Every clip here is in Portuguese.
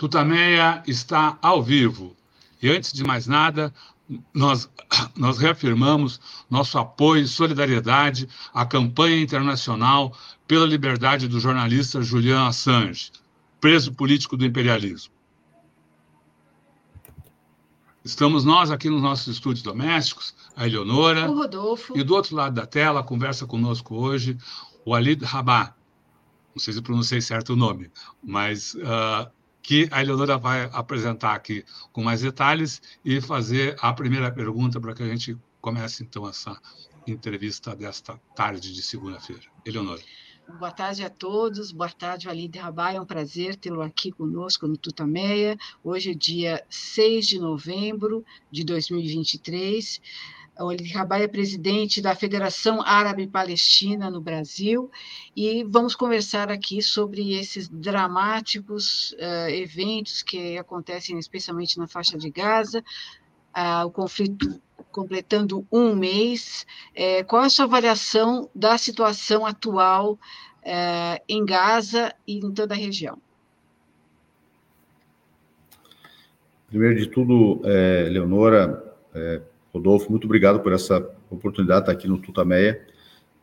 Tutameia está ao vivo. E antes de mais nada, nós, nós reafirmamos nosso apoio e solidariedade à campanha internacional pela liberdade do jornalista Julian Assange, preso político do imperialismo. Estamos nós aqui nos nossos estúdios domésticos, a Eleonora. O Rodolfo. E do outro lado da tela, conversa conosco hoje o Alid Rabah. Não sei se pronunciei certo o nome, mas uh, que a Eleonora vai apresentar aqui com mais detalhes e fazer a primeira pergunta para que a gente comece, então, essa entrevista desta tarde de segunda-feira. Eleonora. Boa tarde a todos, boa tarde, Walid Rabai, é um prazer tê-lo aqui conosco no Tutameia. Hoje é dia 6 de novembro de 2023. Walid Rabai é presidente da Federação Árabe Palestina no Brasil e vamos conversar aqui sobre esses dramáticos uh, eventos que acontecem especialmente na faixa de Gaza, uh, o conflito completando um mês. É, qual a sua avaliação da situação atual é, em Gaza e em toda a região? Primeiro de tudo, Leonora, Rodolfo, muito obrigado por essa oportunidade de estar aqui no Tutameia.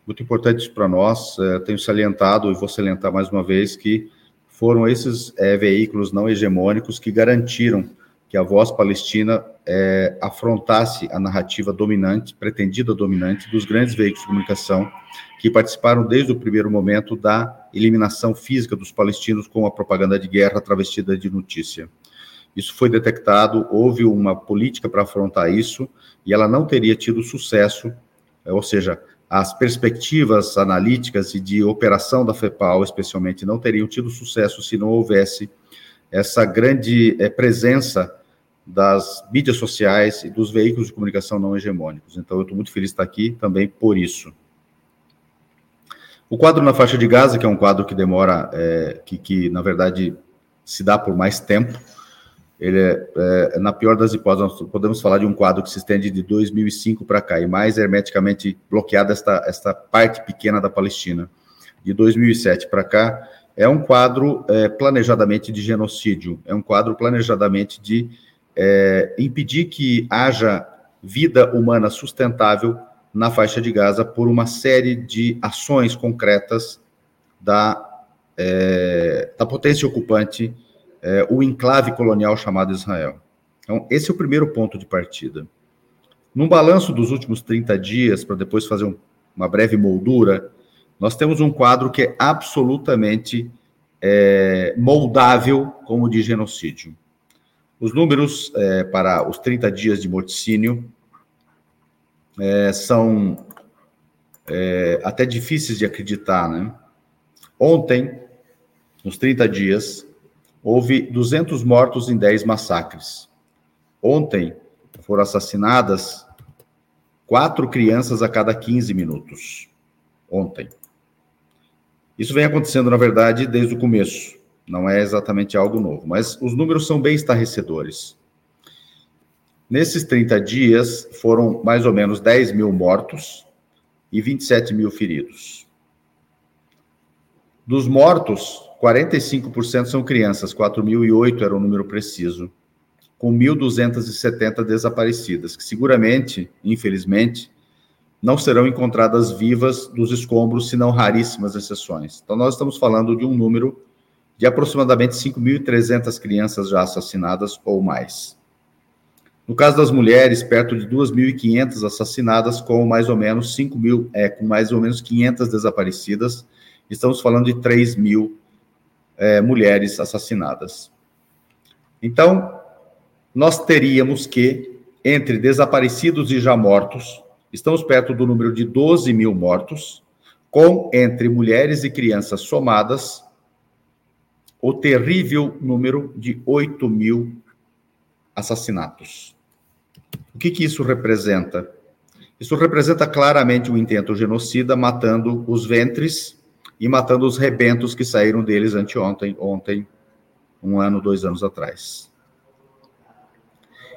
Muito importante para nós. É, tenho salientado e vou salientar mais uma vez que foram esses é, veículos não hegemônicos que garantiram que a voz palestina é, afrontasse a narrativa dominante, pretendida dominante, dos grandes veículos de comunicação que participaram desde o primeiro momento da eliminação física dos palestinos com a propaganda de guerra travestida de notícia. Isso foi detectado, houve uma política para afrontar isso, e ela não teria tido sucesso, é, ou seja, as perspectivas analíticas e de operação da FEPAL, especialmente, não teriam tido sucesso se não houvesse essa grande é, presença das mídias sociais e dos veículos de comunicação não hegemônicos. Então, eu estou muito feliz de estar aqui também por isso. O quadro na faixa de Gaza, que é um quadro que demora, é, que, que, na verdade se dá por mais tempo, ele é, é, na pior das hipóteses, nós podemos falar de um quadro que se estende de 2005 para cá, e mais hermeticamente bloqueada esta, esta parte pequena da Palestina. De 2007 para cá, é um quadro é, planejadamente de genocídio, é um quadro planejadamente de é, impedir que haja vida humana sustentável na faixa de Gaza por uma série de ações concretas da, é, da potência ocupante, é, o enclave colonial chamado Israel. Então, esse é o primeiro ponto de partida. Num balanço dos últimos 30 dias, para depois fazer um, uma breve moldura, nós temos um quadro que é absolutamente é, moldável como de genocídio. Os números é, para os 30 dias de morticínio é, são é, até difíceis de acreditar, né? Ontem, nos 30 dias, houve 200 mortos em 10 massacres. Ontem foram assassinadas quatro crianças a cada 15 minutos. Ontem. Isso vem acontecendo, na verdade, desde o começo. Não é exatamente algo novo, mas os números são bem estarrecedores. Nesses 30 dias, foram mais ou menos 10 mil mortos e 27 mil feridos. Dos mortos, 45% são crianças, 4.008 era o número preciso, com 1.270 desaparecidas, que seguramente, infelizmente, não serão encontradas vivas dos escombros, senão raríssimas exceções. Então, nós estamos falando de um número de aproximadamente 5.300 crianças já assassinadas ou mais. No caso das mulheres, perto de 2.500 assassinadas, com mais ou menos 5 mil, é, com mais ou menos 500 desaparecidas. Estamos falando de 3 mil é, mulheres assassinadas. Então, nós teríamos que, entre desaparecidos e já mortos, estamos perto do número de 12 mil mortos, com entre mulheres e crianças somadas, o terrível número de 8 mil assassinatos. O que, que isso representa? Isso representa claramente o intento genocida, matando os ventres e matando os rebentos que saíram deles anteontem, ontem, um ano, dois anos atrás.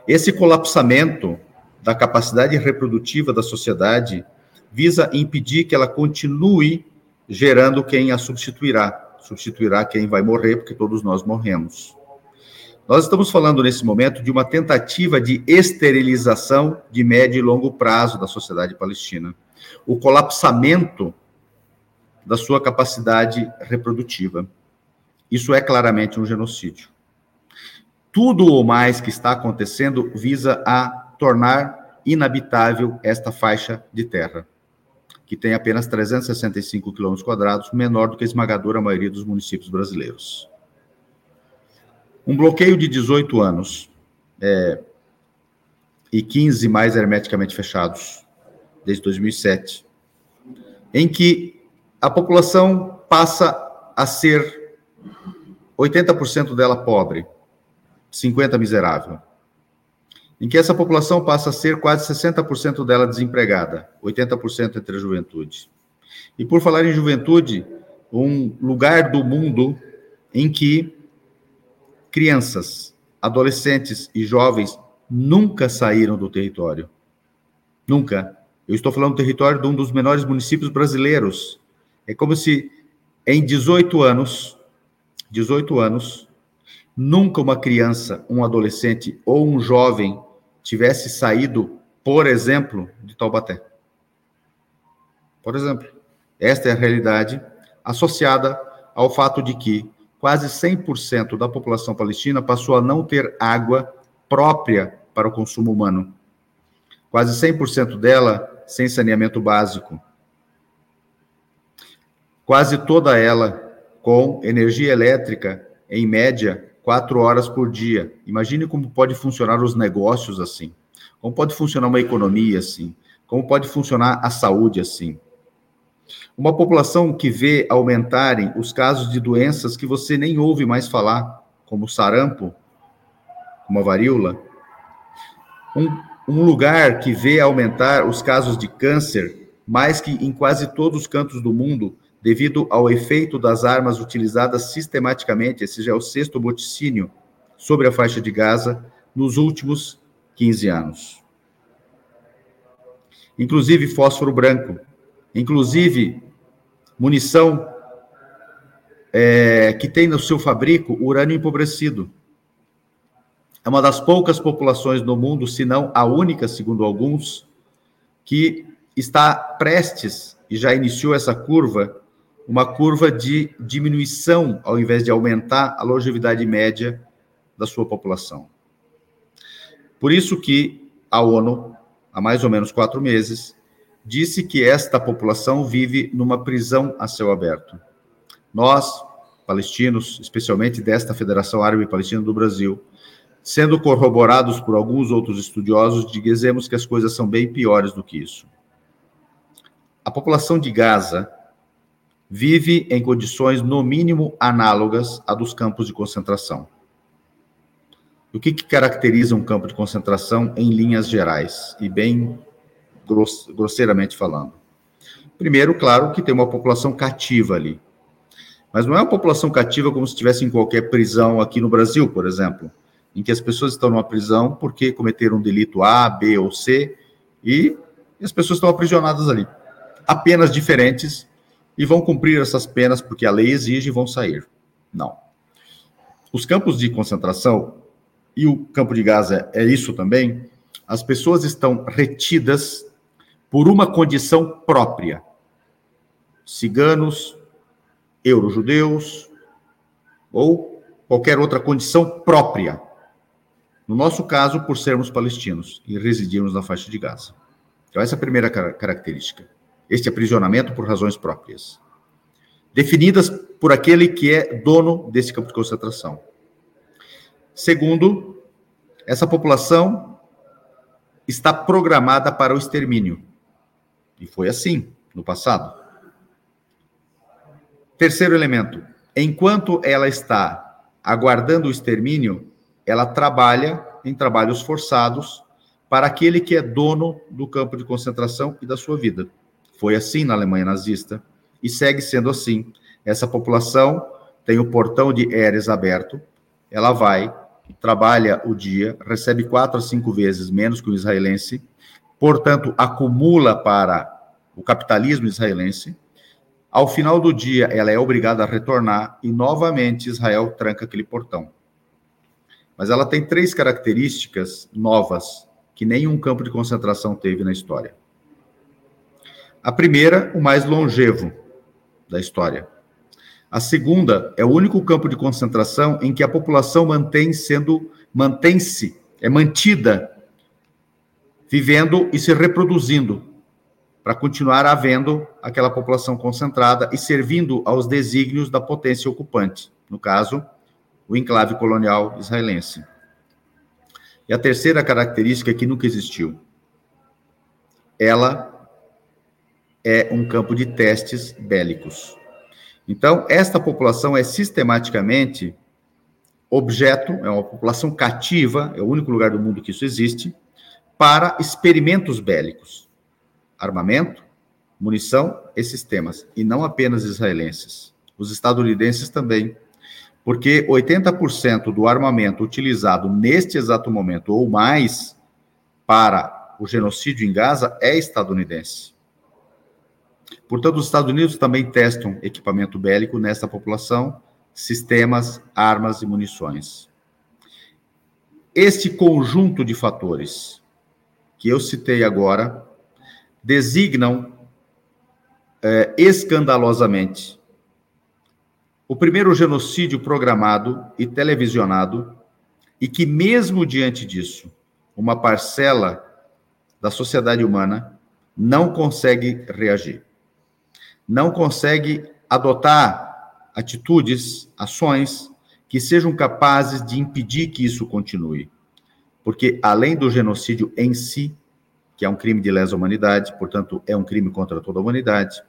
Esse colapsamento da capacidade reprodutiva da sociedade visa impedir que ela continue gerando quem a substituirá. Substituirá quem vai morrer, porque todos nós morremos. Nós estamos falando nesse momento de uma tentativa de esterilização de médio e longo prazo da sociedade palestina. O colapsamento da sua capacidade reprodutiva. Isso é claramente um genocídio. Tudo o mais que está acontecendo visa a tornar inabitável esta faixa de terra, que tem apenas 365 quilômetros quadrados, menor do que a esmagadora maioria dos municípios brasileiros. Um bloqueio de 18 anos é, e 15 mais hermeticamente fechados, desde 2007, em que a população passa a ser 80% dela pobre, 50 miserável. Em que essa população passa a ser quase 60% dela desempregada, 80% entre a juventude. E por falar em juventude, um lugar do mundo em que crianças, adolescentes e jovens nunca saíram do território. Nunca. Eu estou falando do território de um dos menores municípios brasileiros. É como se em 18 anos, 18 anos, Nunca uma criança, um adolescente ou um jovem tivesse saído, por exemplo, de Taubaté. Por exemplo, esta é a realidade associada ao fato de que quase 100% da população palestina passou a não ter água própria para o consumo humano. Quase 100% dela sem saneamento básico. Quase toda ela com energia elétrica, em média, quatro horas por dia. Imagine como pode funcionar os negócios assim. Como pode funcionar uma economia assim. Como pode funcionar a saúde assim. Uma população que vê aumentarem os casos de doenças que você nem ouve mais falar, como sarampo, como a varíola. Um, um lugar que vê aumentar os casos de câncer mais que em quase todos os cantos do mundo devido ao efeito das armas utilizadas sistematicamente, esse já é o sexto boticínio sobre a faixa de Gaza nos últimos 15 anos. Inclusive fósforo branco, inclusive munição é, que tem no seu fabrico urânio empobrecido. É uma das poucas populações no mundo, se não a única, segundo alguns, que está prestes e já iniciou essa curva uma curva de diminuição ao invés de aumentar a longevidade média da sua população. Por isso que a ONU, há mais ou menos quatro meses, disse que esta população vive numa prisão a céu aberto. Nós, palestinos, especialmente desta Federação Árabe Palestina do Brasil, sendo corroborados por alguns outros estudiosos, dizemos que as coisas são bem piores do que isso. A população de Gaza vive em condições, no mínimo, análogas à dos campos de concentração. O que, que caracteriza um campo de concentração em linhas gerais e bem grosseiramente falando? Primeiro, claro, que tem uma população cativa ali. Mas não é uma população cativa como se estivesse em qualquer prisão aqui no Brasil, por exemplo, em que as pessoas estão numa prisão porque cometeram um delito A, B ou C e as pessoas estão aprisionadas ali. Apenas diferentes e vão cumprir essas penas porque a lei exige e vão sair. Não. Os campos de concentração e o campo de Gaza é isso também. As pessoas estão retidas por uma condição própria. Ciganos, eurojudeus ou qualquer outra condição própria. No nosso caso, por sermos palestinos e residirmos na faixa de Gaza. Então, essa é a primeira característica este aprisionamento por razões próprias, definidas por aquele que é dono desse campo de concentração. Segundo, essa população está programada para o extermínio. E foi assim no passado. Terceiro elemento: enquanto ela está aguardando o extermínio, ela trabalha em trabalhos forçados para aquele que é dono do campo de concentração e da sua vida. Foi assim na Alemanha nazista e segue sendo assim. Essa população tem o portão de Eres aberto, ela vai, trabalha o dia, recebe quatro a cinco vezes menos que o israelense, portanto, acumula para o capitalismo israelense. Ao final do dia, ela é obrigada a retornar e novamente Israel tranca aquele portão. mas ela tem três características novas que nenhum campo de concentração teve na história. A primeira, o mais longevo da história. A segunda é o único campo de concentração em que a população mantém sendo mantém-se, é mantida vivendo e se reproduzindo para continuar havendo aquela população concentrada e servindo aos desígnios da potência ocupante, no caso, o enclave colonial israelense. E a terceira característica é que nunca existiu. Ela é um campo de testes bélicos. Então, esta população é sistematicamente objeto, é uma população cativa, é o único lugar do mundo que isso existe, para experimentos bélicos. Armamento, munição e sistemas, e não apenas israelenses. Os estadunidenses também, porque 80% do armamento utilizado neste exato momento ou mais para o genocídio em Gaza é estadunidense. Portanto, os Estados Unidos também testam equipamento bélico nessa população, sistemas, armas e munições. Este conjunto de fatores que eu citei agora designam é, escandalosamente o primeiro genocídio programado e televisionado, e que, mesmo diante disso, uma parcela da sociedade humana não consegue reagir não consegue adotar atitudes, ações que sejam capazes de impedir que isso continue. Porque, além do genocídio em si, que é um crime de lesa humanidade, portanto, é um crime contra toda a humanidade,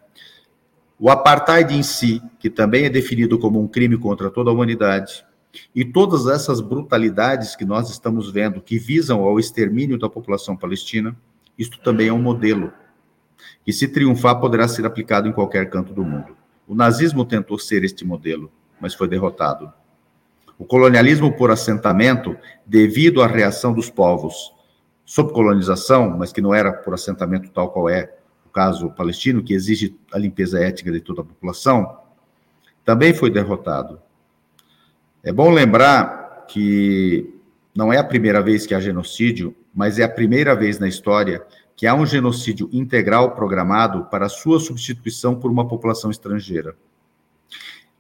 o apartheid em si, que também é definido como um crime contra toda a humanidade, e todas essas brutalidades que nós estamos vendo, que visam ao extermínio da população palestina, isto também é um modelo que, se triunfar, poderá ser aplicado em qualquer canto do mundo. O nazismo tentou ser este modelo, mas foi derrotado. O colonialismo por assentamento, devido à reação dos povos sob colonização, mas que não era por assentamento tal qual é o caso palestino, que exige a limpeza étnica de toda a população, também foi derrotado. É bom lembrar que não é a primeira vez que há genocídio, mas é a primeira vez na história que há um genocídio integral programado para sua substituição por uma população estrangeira.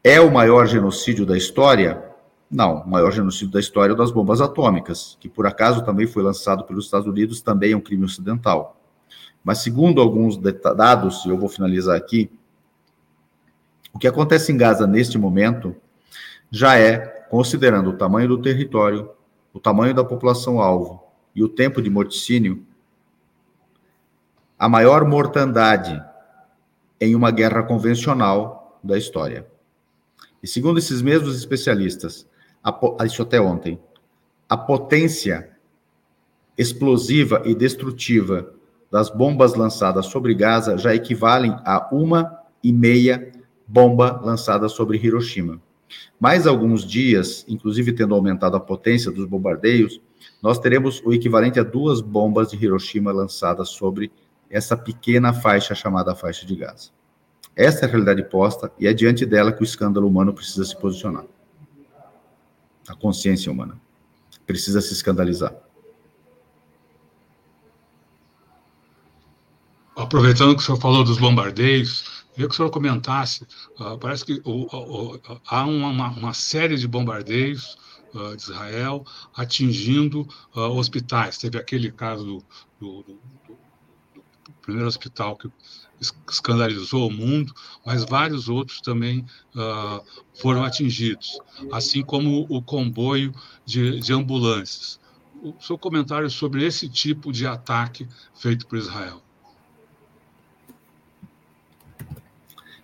É o maior genocídio da história? Não, o maior genocídio da história é o das bombas atômicas, que por acaso também foi lançado pelos Estados Unidos, também é um crime ocidental. Mas segundo alguns dados, e eu vou finalizar aqui, o que acontece em Gaza neste momento já é, considerando o tamanho do território, o tamanho da população alvo e o tempo de morticínio, a maior mortandade em uma guerra convencional da história. E segundo esses mesmos especialistas, a, isso até ontem, a potência explosiva e destrutiva das bombas lançadas sobre Gaza já equivalem a uma e meia bomba lançada sobre Hiroshima. Mais alguns dias, inclusive tendo aumentado a potência dos bombardeios, nós teremos o equivalente a duas bombas de Hiroshima lançadas sobre essa pequena faixa chamada faixa de Gaza. Essa é a realidade posta e é diante dela que o escândalo humano precisa se posicionar. A consciência humana precisa se escandalizar. Aproveitando que o senhor falou dos bombardeios, queria que o senhor comentasse. Uh, parece que há uma, uma, série de bombardeios ah, de Israel atingindo ah, hospitais. Teve aquele caso do, do, primeiro hospital que escandalizou o mundo, mas vários outros também uh, foram atingidos, assim como o comboio de, de ambulâncias. O seu comentário sobre esse tipo de ataque feito por Israel?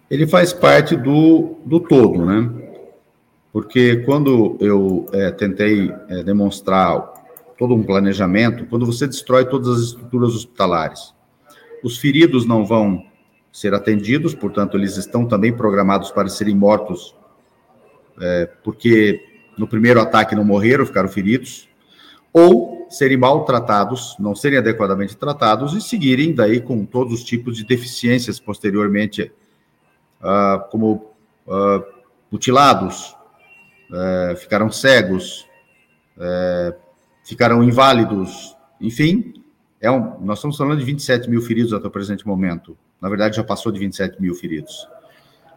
Ele faz parte do, do todo, né? Porque quando eu é, tentei é, demonstrar todo um planejamento, quando você destrói todas as estruturas hospitalares, os feridos não vão ser atendidos, portanto, eles estão também programados para serem mortos, é, porque no primeiro ataque não morreram, ficaram feridos, ou serem maltratados, não serem adequadamente tratados e seguirem daí com todos os tipos de deficiências posteriormente, uh, como uh, mutilados, uh, ficaram cegos, é, ficarão inválidos, enfim, é um, nós estamos falando de 27 mil feridos até o presente momento. Na verdade, já passou de 27 mil feridos.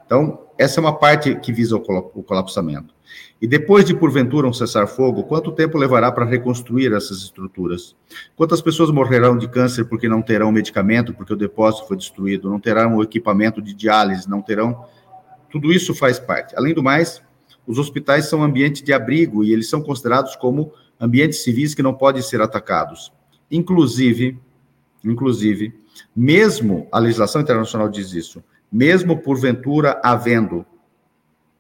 Então, essa é uma parte que visa o colapsamento. E depois de, porventura, um cessar-fogo, quanto tempo levará para reconstruir essas estruturas? Quantas pessoas morrerão de câncer porque não terão medicamento, porque o depósito foi destruído, não terão o equipamento de diálise, não terão. Tudo isso faz parte. Além do mais, os hospitais são ambiente de abrigo e eles são considerados como ambientes civis que não podem ser atacados. Inclusive, inclusive, mesmo a legislação internacional diz isso, mesmo porventura havendo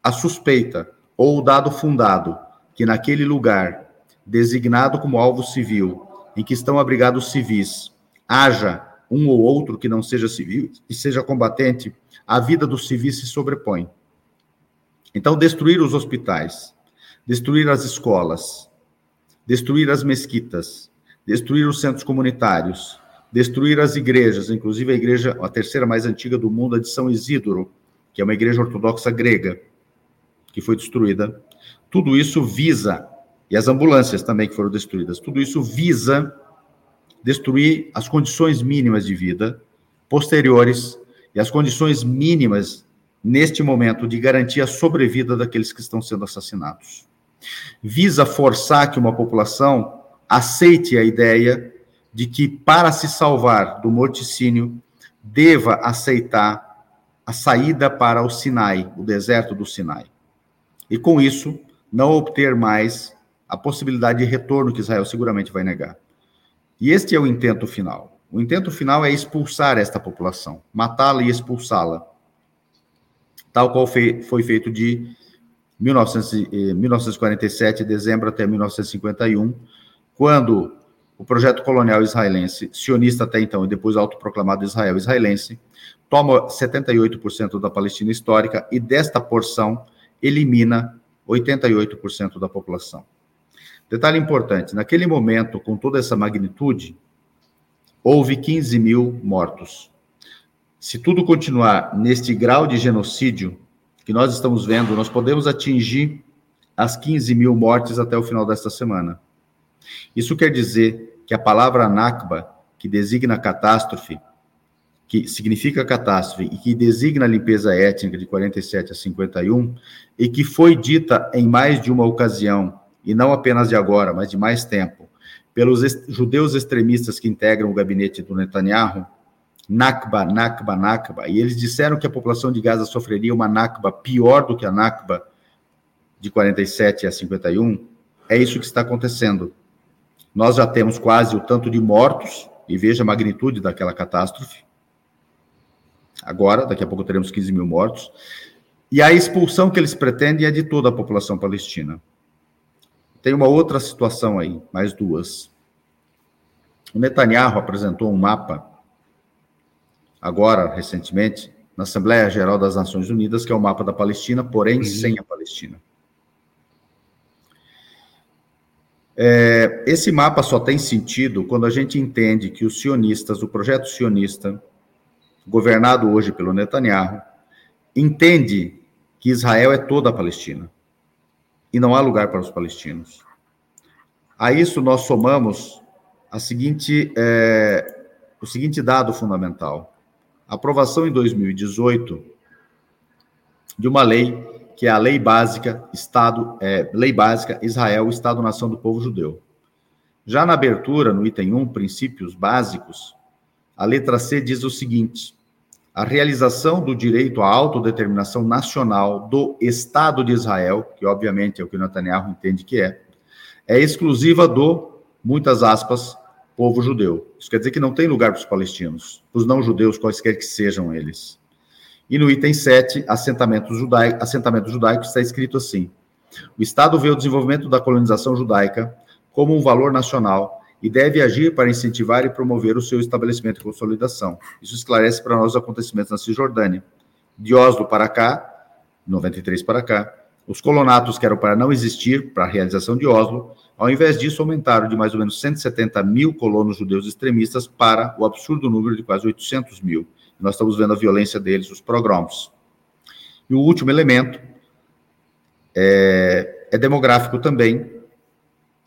a suspeita ou o dado fundado que naquele lugar, designado como alvo civil, em que estão abrigados civis, haja um ou outro que não seja civil e seja combatente, a vida dos civis se sobrepõe. Então, destruir os hospitais, destruir as escolas, destruir as mesquitas, destruir os centros comunitários, destruir as igrejas, inclusive a igreja, a terceira mais antiga do mundo, a de São Isidoro, que é uma igreja ortodoxa grega, que foi destruída. Tudo isso visa, e as ambulâncias também que foram destruídas, tudo isso visa destruir as condições mínimas de vida posteriores e as condições mínimas neste momento de garantir a sobrevida daqueles que estão sendo assassinados. Visa forçar que uma população aceite a ideia de que para se salvar do morticínio deva aceitar a saída para o Sinai, o deserto do Sinai e com isso não obter mais a possibilidade de retorno que Israel seguramente vai negar. E este é o intento final. O intento final é expulsar esta população, matá-la e expulsá-la, tal qual foi feito de 1947, dezembro até 1951, quando o projeto colonial israelense, sionista até então e depois autoproclamado Israel israelense, toma 78% da Palestina histórica e desta porção elimina 88% da população. Detalhe importante: naquele momento, com toda essa magnitude, houve 15 mil mortos. Se tudo continuar neste grau de genocídio que nós estamos vendo, nós podemos atingir as 15 mil mortes até o final desta semana. Isso quer dizer que a palavra Nakba, que designa catástrofe, que significa catástrofe e que designa a limpeza étnica de 47 a 51, e que foi dita em mais de uma ocasião, e não apenas de agora, mas de mais tempo, pelos judeus extremistas que integram o gabinete do Netanyahu, Nakba, Nakba, Nakba, e eles disseram que a população de Gaza sofreria uma Nakba pior do que a Nakba de 47 a 51, é isso que está acontecendo. Nós já temos quase o tanto de mortos, e veja a magnitude daquela catástrofe, Agora, daqui a pouco teremos 15 mil mortos. E a expulsão que eles pretendem é de toda a população palestina. Tem uma outra situação aí, mais duas. O Netanyahu apresentou um mapa, agora, recentemente, na Assembleia Geral das Nações Unidas, que é o mapa da Palestina, porém uhum. sem a Palestina. É, esse mapa só tem sentido quando a gente entende que os sionistas, o projeto sionista, governado hoje pelo Netanyahu, entende que Israel é toda a Palestina e não há lugar para os palestinos. A isso nós somamos a seguinte, é, o seguinte dado fundamental: a aprovação em 2018 de uma lei que é a lei básica Estado, é, lei básica Israel, Estado-nação do povo judeu. Já na abertura, no item 1, princípios básicos, a letra C diz o seguinte: a realização do direito à autodeterminação nacional do Estado de Israel, que obviamente é o que Netanyahu entende que é, é exclusiva do, muitas aspas, povo judeu. Isso quer dizer que não tem lugar para os palestinos, para os não-judeus, quaisquer que sejam eles. E no item 7, assentamento judaico, assentamento judaico está escrito assim: o Estado vê o desenvolvimento da colonização judaica como um valor nacional e deve agir para incentivar e promover o seu estabelecimento e consolidação. Isso esclarece para nós os acontecimentos na Cisjordânia. De Oslo para cá, 93 para cá, os colonatos que eram para não existir para a realização de Oslo, ao invés disso, aumentaram de mais ou menos 170 mil colonos judeus extremistas para o absurdo número de quase 800 mil. Nós estamos vendo a violência deles, os pogroms. E o último elemento é, é demográfico também,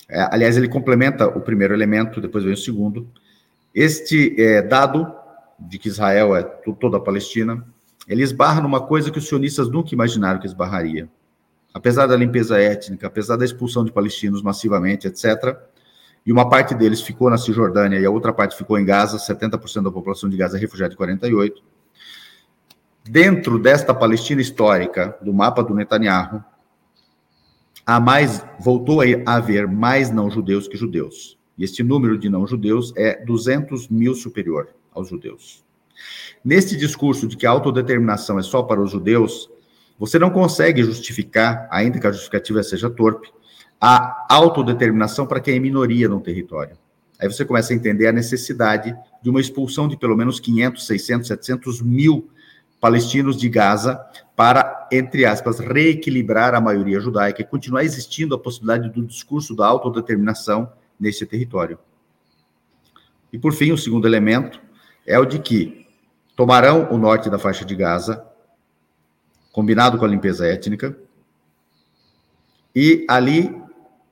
É, aliás, ele complementa o primeiro elemento, depois vem o segundo. Este é, dado de que Israel é toda a Palestina, ele esbarra numa coisa que os sionistas nunca imaginaram que esbarraria. Apesar da limpeza étnica, apesar da expulsão de palestinos massivamente, etc., e uma parte deles ficou na Cisjordânia e a outra parte ficou em Gaza, 70% da população de Gaza é refugiada em 48. Dentro desta Palestina histórica, do mapa do Netanyahu, há mais, voltou a haver mais não-judeus que judeus. E este número de não-judeus é 200 mil superior aos judeus. Neste discurso de que a autodeterminação é só para os judeus, você não consegue justificar, ainda que a justificativa seja torpe, a autodeterminação para quem é minoria no território. Aí você começa a entender a necessidade de uma expulsão de pelo menos 500, 600, 700 mil palestinos de Gaza para, entre aspas, reequilibrar a maioria judaica e continuar existindo a possibilidade do discurso da autodeterminação nesse território. E, por fim, o segundo elemento é o de que tomarão o norte da faixa de Gaza, combinado com a limpeza étnica, e ali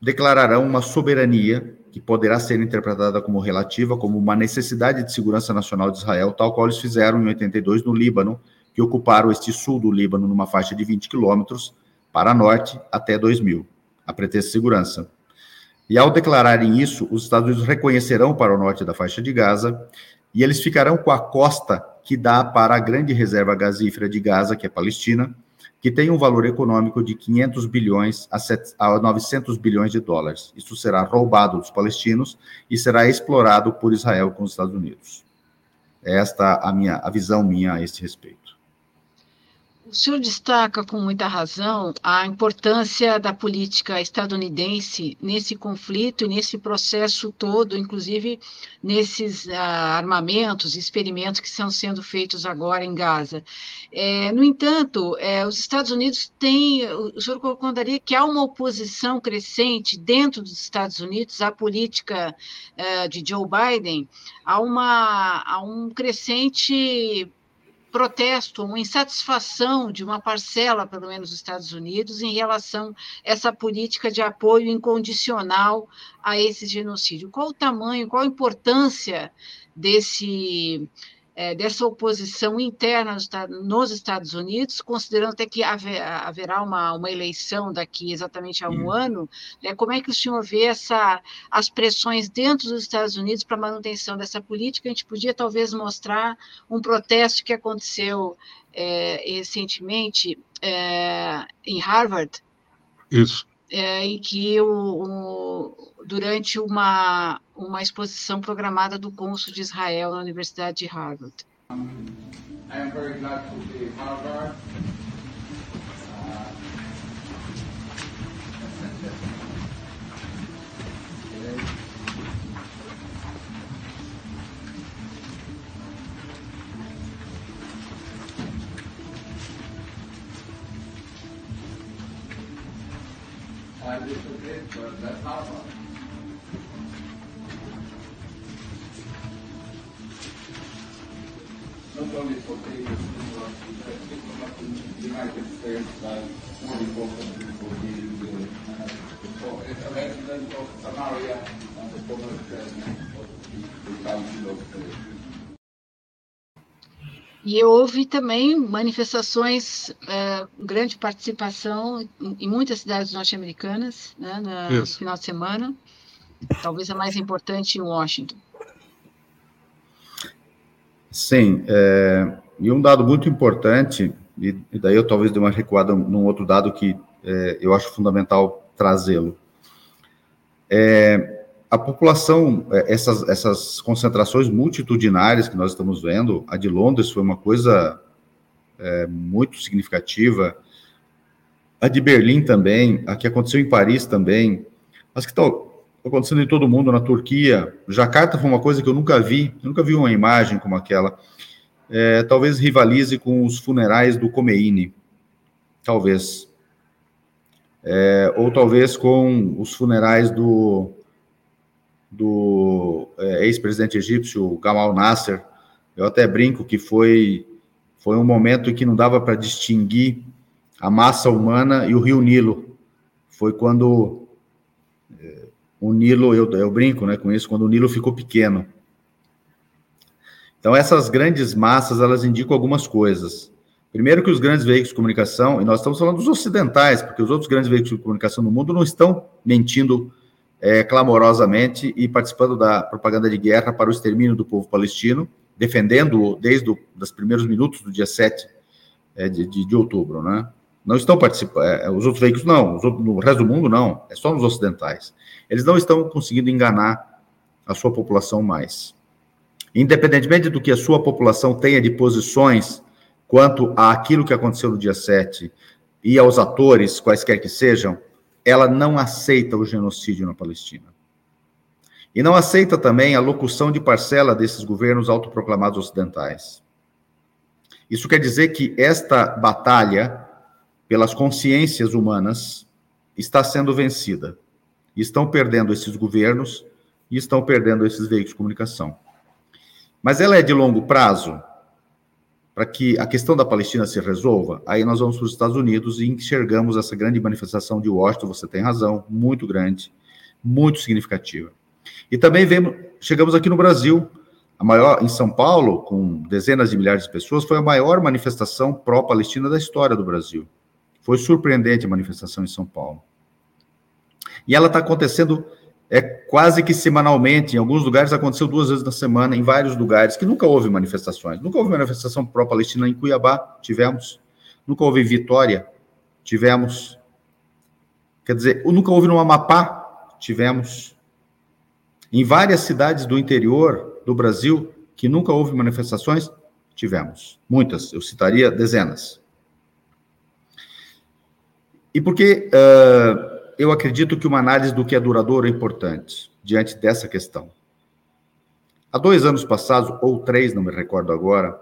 declararão uma soberania que poderá ser interpretada como relativa, como uma necessidade de segurança nacional de Israel, tal qual eles fizeram em 82 no Líbano, que ocuparam este sul do Líbano numa faixa de 20 quilômetros para norte até 2000, a pretexto de segurança. E ao declararem isso, os Estados Unidos reconhecerão para o norte da faixa de Gaza e eles ficarão com a costa que dá para a grande reserva gasífera de Gaza, que é Palestina, que tem um valor econômico de 500 bilhões a, 7, a 900 bilhões de dólares. Isso será roubado dos palestinos e será explorado por Israel com os Estados Unidos. Esta a minha a visão minha a este respeito. O senhor destaca com muita razão a importância da política estadunidense nesse conflito e nesse processo todo, inclusive nesses uh, armamentos, experimentos que estão sendo feitos agora em Gaza. É, no entanto, é, os Estados Unidos têm, o senhor contaria que há uma oposição crescente dentro dos Estados Unidos à política uh, de Joe Biden, há, uma, há um crescente protesto, uma insatisfação de uma parcela, pelo menos dos Estados Unidos, em relação a essa política de apoio incondicional a esse genocídio. Qual o tamanho, qual a importância desse é, dessa oposição interna nos Estados Unidos, considerando até que haverá uma, uma eleição daqui exatamente a um hum. ano, né, como é que o senhor vê essa, as pressões dentro dos Estados Unidos para manutenção dessa política? A gente podia talvez mostrar um protesto que aconteceu é, recentemente é, em Harvard. Isso é, em que o, o, durante uma, uma exposição programada do cônsul de Israel na Universidade de Harvard. I am very glad to be Harvard. But that's not only for people but in the United States, but more important for the, uh, for a resident of Samaria and the former president of the Council of the E houve também manifestações, é, grande participação em muitas cidades norte-americanas né, no final de semana, talvez a mais importante em Washington. Sim, é, e um dado muito importante, e, e, daí eu talvez dê uma recuada num outro dado que é, eu acho fundamental trazê-lo. É, a população, é, essas, essas concentrações multitudinárias que nós estamos vendo, a de Londres foi uma coisa é, muito significativa, a de Berlim também, a que aconteceu em Paris também, as que estão acontecendo em todo mundo, na Turquia, Jacarta foi uma coisa que eu nunca vi, eu nunca vi uma imagem como aquela, é, talvez rivalize com os funerais do Khomeini, talvez, é, ou talvez com os funerais do do é, ex-presidente egípcio Gamal Nasser. Eu até brinco que foi, foi um momento que não dava para distinguir a massa humana e o rio Nilo. Foi quando é, o Nilo, eu, eu brinco né, com isso, quando o Nilo ficou pequeno. Então, essas grandes massas, elas indicam algumas coisas. Primeiro que os grandes veículos de comunicação, e nós estamos falando dos ocidentais, porque os outros grandes veículos de comunicação no mundo não estão mentindo é, clamorosamente e participando da propaganda de guerra para o extermínio do povo palestino, defendendo desde os primeiros minutos do dia 7 é, de, de, de, outubro, né? Não estão participando, é, os outros veículos não, os outros, no resto do mundo não, é só nos ocidentais. Eles não estão conseguindo enganar a sua população mais. Independentemente do que a sua população tenha de posições quanto àquilo que aconteceu no dia 7 e aos atores, quaisquer que sejam, ela não aceita o genocídio na Palestina. E não aceita também a locução de parcela desses governos autoproclamados ocidentais. Isso quer dizer que esta batalha pelas consciências humanas está sendo vencida. Estão perdendo esses governos e estão perdendo esses veículos de comunicação. Mas ela é de longo prazo? Para que a questão da Palestina se resolva, aí nós vamos para os Estados Unidos e enxergamos essa grande manifestação de Washington, você tem razão, muito grande, muito significativa. E também vemos, chegamos aqui no Brasil, a maior em São Paulo, com dezenas de milhares de pessoas, foi a maior manifestação pró-Palestina da história do Brasil. Foi surpreendente a manifestação em São Paulo. E ela está acontecendo é quase que semanalmente. Em alguns lugares aconteceu duas vezes na semana, em vários lugares, que nunca houve manifestações. Nunca houve manifestação pró-Palestina em Cuiabá, tivemos. Nunca houve em Vitória, tivemos. Quer dizer, nunca houve no Amapá, tivemos. Em várias cidades do interior do Brasil, que nunca houve manifestações, tivemos. Muitas, eu citaria dezenas. E por que. Uh, eu acredito que uma análise do que é duradouro é importante diante dessa questão. Há dois anos passados, ou três, não me recordo agora,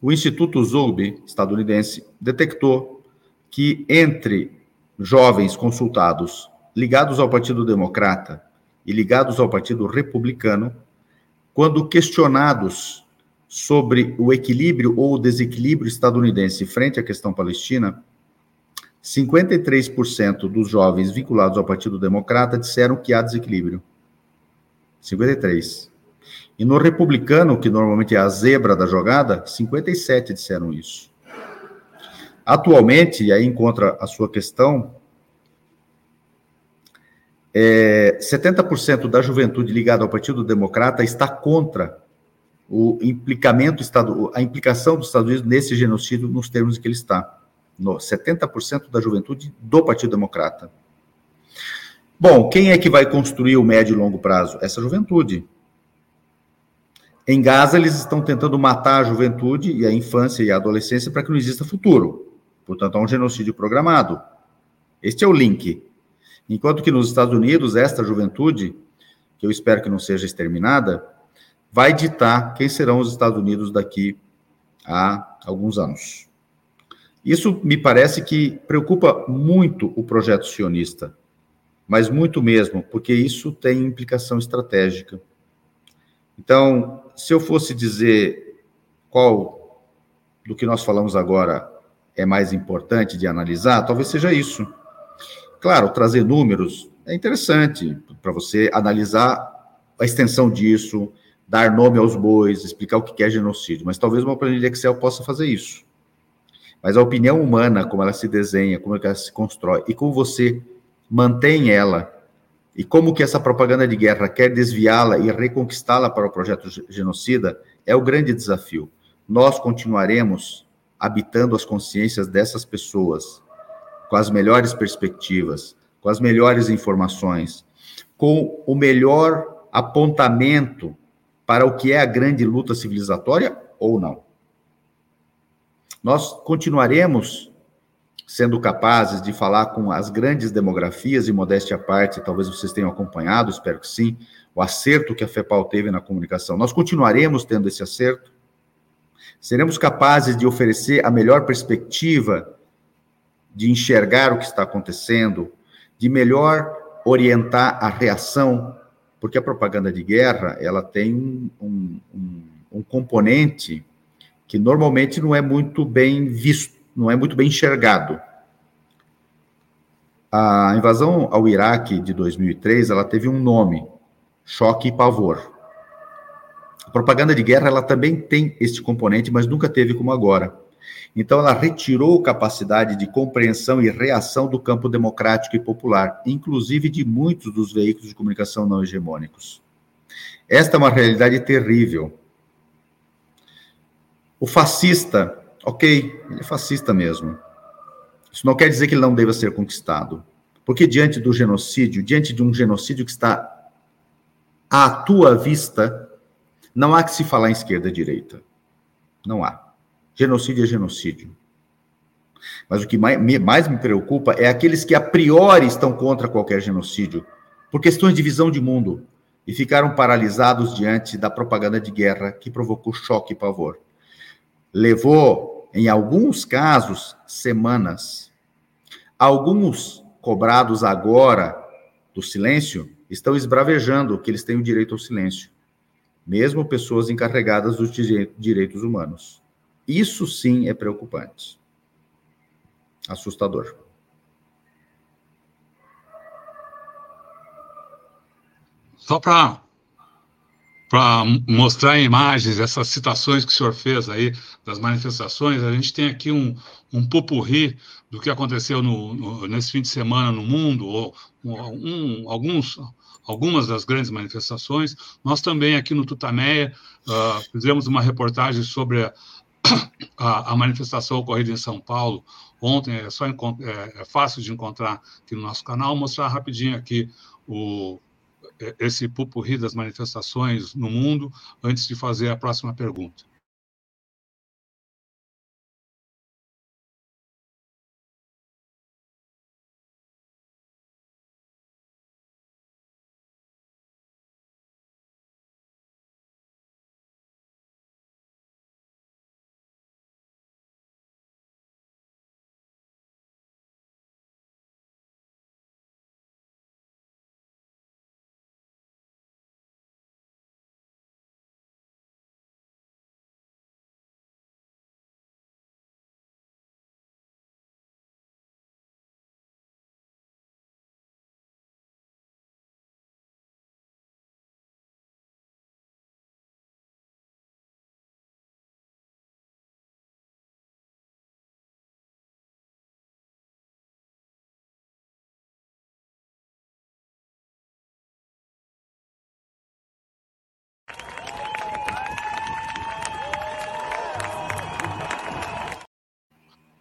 o Instituto Zolbe, estadunidense, detectou que entre jovens consultados ligados ao Partido Democrata e ligados ao Partido Republicano, quando questionados sobre o equilíbrio ou o desequilíbrio estadunidense frente à questão palestina, 53% dos jovens vinculados ao Partido Democrata disseram que há desequilíbrio. 53. E no republicano, que normalmente é a zebra da jogada, 57 disseram isso. Atualmente, e aí encontra a sua questão, é, 70% da juventude ligada ao Partido Democrata está contra o implicamento, a implicação dos Estados Unidos nesse genocídio nos termos em que ele está no 70% da juventude do Partido Democrata. Bom, quem é que vai construir o médio e longo prazo? Essa juventude. Em Gaza, eles estão tentando matar a juventude e a infância e a adolescência para que não exista futuro. Portanto, há um genocídio programado. Este é o link. Enquanto que nos Estados Unidos, esta juventude, que eu espero que não seja exterminada, vai ditar quem serão os Estados Unidos daqui a alguns anos. Isso me parece que preocupa muito o projeto sionista, mas muito mesmo, porque isso tem implicação estratégica. Então, se eu fosse dizer qual do que nós falamos agora é mais importante de analisar, talvez seja isso. Claro, trazer números é interessante para você analisar a extensão disso, dar nome aos bois, explicar o que é genocídio, mas talvez uma planilha Excel possa fazer isso. Mas a opinião humana, como ela se desenha, como ela se constrói e como você mantém ela e como que essa propaganda de guerra quer desviá-la e reconquistá-la para o projeto genocida é o grande desafio. Nós continuaremos habitando as consciências dessas pessoas com as melhores perspectivas, com as melhores informações, com o melhor apontamento para o que é a grande luta civilizatória ou não. Nós continuaremos sendo capazes de falar com as grandes demografias, e modéstia à parte, talvez vocês tenham acompanhado, espero que sim, o acerto que a FEPAL teve na comunicação. Nós continuaremos tendo esse acerto? Seremos capazes de oferecer a melhor perspectiva de enxergar o que está acontecendo, de melhor orientar a reação, porque a propaganda de guerra ela tem um, um, um, um componente que normalmente não é muito bem visto, não é muito bem enxergado. A invasão ao Iraque de 2003, ela teve um nome, choque e pavor. A propaganda de guerra, ela também tem este componente, mas nunca teve como agora. Então, ela retirou capacidade de compreensão e reação do campo democrático e popular, inclusive de muitos dos veículos de comunicação não hegemônicos. Esta é uma realidade terrível. O fascista, ok, ele é fascista mesmo. Isso não quer dizer que ele não deva ser conquistado. Porque diante do genocídio, diante de um genocídio que está à tua vista, não há que se falar em esquerda e direita. Não há. Genocídio é genocídio. Mas o que mais me, preocupa é aqueles que a priori estão contra qualquer genocídio, por questões de visão de mundo, e ficaram paralisados diante da propaganda de guerra que provocou choque e pavor. Levou, em alguns casos, semanas. Alguns cobrados agora do silêncio estão esbravejando que eles têm o direito ao silêncio, mesmo pessoas encarregadas dos direitos humanos. Isso sim é preocupante. Assustador. Só para para mostrar em imagens essas citações que o senhor fez aí das manifestações, a gente tem aqui um, um pupurri do que aconteceu no, no, nesse fim de semana no mundo, ou um, alguns, algumas das grandes manifestações. Nós também aqui no Tutameia uh, fizemos uma reportagem sobre a, a, a, manifestação ocorrida em São Paulo ontem, é, só é, é fácil de encontrar aqui no nosso canal, mostrar rapidinho aqui o, esse pupurri das manifestações no mundo, antes de fazer a próxima pergunta.